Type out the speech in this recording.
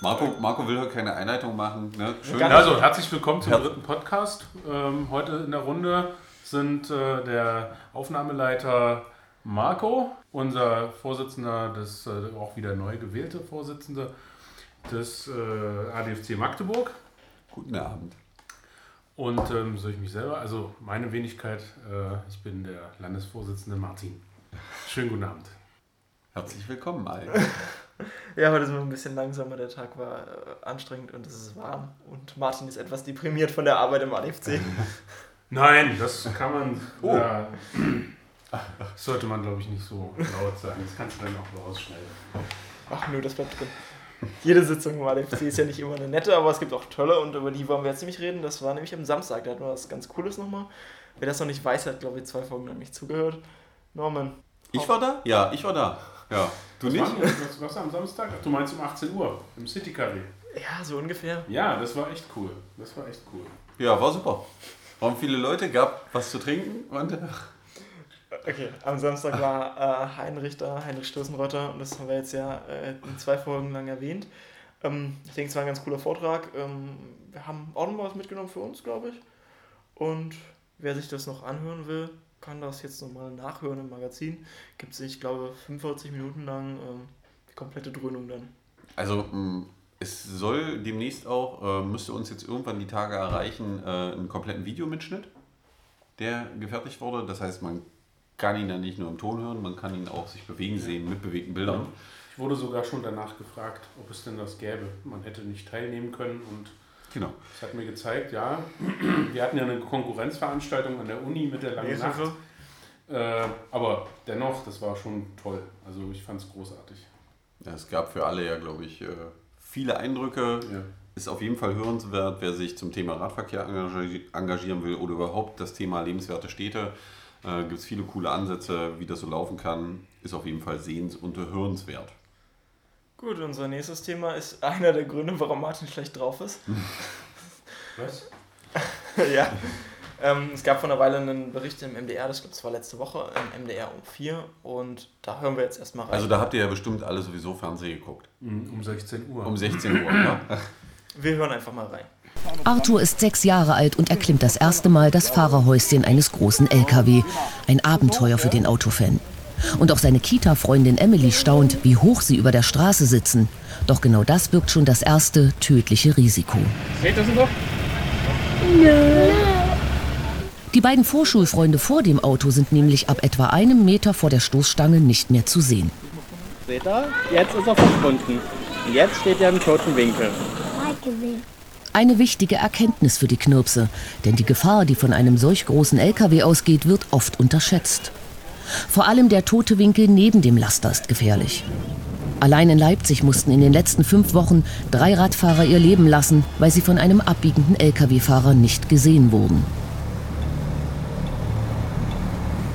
Marco, Marco will heute keine Einleitung machen. Ne? Schön. Also, herzlich willkommen zum dritten Podcast. Ähm, heute in der Runde sind äh, der Aufnahmeleiter Marco, unser Vorsitzender, des, äh, auch wieder neu gewählte Vorsitzende des äh, ADFC Magdeburg. Guten Abend. Und ähm, soll ich mich selber, also meine Wenigkeit, äh, ich bin der Landesvorsitzende Martin. Schönen guten Abend. Herzlich willkommen allen. Ja, heute sind wir ein bisschen langsamer. Der Tag war äh, anstrengend und es ist warm. Und Martin ist etwas deprimiert von der Arbeit im ADFC. Nein, das kann man. Oh. Ja, das sollte man, glaube ich, nicht so laut sagen. Das kannst du dann auch rausschneiden. Ach nö, das bleibt drin. Jede Sitzung im ADFC ist ja nicht immer eine nette, aber es gibt auch tolle und über die wollen wir jetzt nämlich reden. Das war nämlich am Samstag, da hatten wir was ganz Cooles nochmal. Wer das noch nicht weiß, hat glaube ich zwei Folgen noch nicht zugehört. Norman. Ich war da? Ja, ich war da. Ja, du Was nicht? war, was, was am Samstag? Ach, du meinst um 18 Uhr im City Café. Ja, so ungefähr. Ja, das war echt cool. Das war echt cool. Ja, war super. Waren viele Leute, gab was zu trinken Okay, am Samstag war äh, Heinrich da, Heinrich Stößenrotter, und das haben wir jetzt ja äh, in zwei Folgen lang erwähnt. Ähm, ich denke, es war ein ganz cooler Vortrag. Ähm, wir haben auch noch was mitgenommen für uns, glaube ich. Und wer sich das noch anhören will, kann das jetzt nochmal nachhören im Magazin. Gibt es, ich glaube, 45 Minuten lang ähm, die komplette Dröhnung dann. also es soll demnächst auch, äh, müsste uns jetzt irgendwann die Tage erreichen, äh, einen kompletten Videomitschnitt, der gefertigt wurde. Das heißt, man kann ihn dann nicht nur im Ton hören, man kann ihn auch sich bewegen sehen mit bewegten Bildern. Ich wurde sogar schon danach gefragt, ob es denn das gäbe. Man hätte nicht teilnehmen können und Genau. es hat mir gezeigt, ja, wir hatten ja eine Konkurrenzveranstaltung an der Uni mit der langen Nacht. Äh, aber dennoch, das war schon toll. Also ich fand es großartig. Ja, es gab für alle ja, glaube ich, äh, viele Eindrücke. Ja. Ist auf jeden Fall hörenswert, wer sich zum Thema Radverkehr engagier- engagieren will oder überhaupt das Thema lebenswerte Städte. Äh, Gibt es viele coole Ansätze, wie das so laufen kann. Ist auf jeden Fall sehens- und hörenswert. Gut, unser nächstes Thema ist einer der Gründe, warum Martin schlecht drauf ist. Was? ja. Ähm, es gab vor einer Weile einen Bericht im MDR, das, das war letzte Woche, im MDR um 4 und da hören wir jetzt erstmal rein. Also da habt ihr ja bestimmt alle sowieso Fernsehen geguckt. Um 16 Uhr. Um 16 Uhr, ne? wir hören einfach mal rein. Arthur ist sechs Jahre alt und erklimmt das erste Mal das Fahrerhäuschen eines großen LKW. Ein Abenteuer für den Autofan. Und auch seine Kita-Freundin Emily staunt, wie hoch sie über der Straße sitzen. Doch genau das birgt schon das erste tödliche Risiko. Seht das doch? Die beiden Vorschulfreunde vor dem Auto sind nämlich ab etwa einem Meter vor der Stoßstange nicht mehr zu sehen. Seht ihr? Jetzt ist er verschwunden. Und jetzt steht er im toten Winkel. Eine wichtige Erkenntnis für die Knirpse, denn die Gefahr, die von einem solch großen LKW ausgeht, wird oft unterschätzt. Vor allem der tote Winkel neben dem Laster ist gefährlich. Allein in Leipzig mussten in den letzten fünf Wochen drei Radfahrer ihr Leben lassen, weil sie von einem abbiegenden LKW-Fahrer nicht gesehen wurden.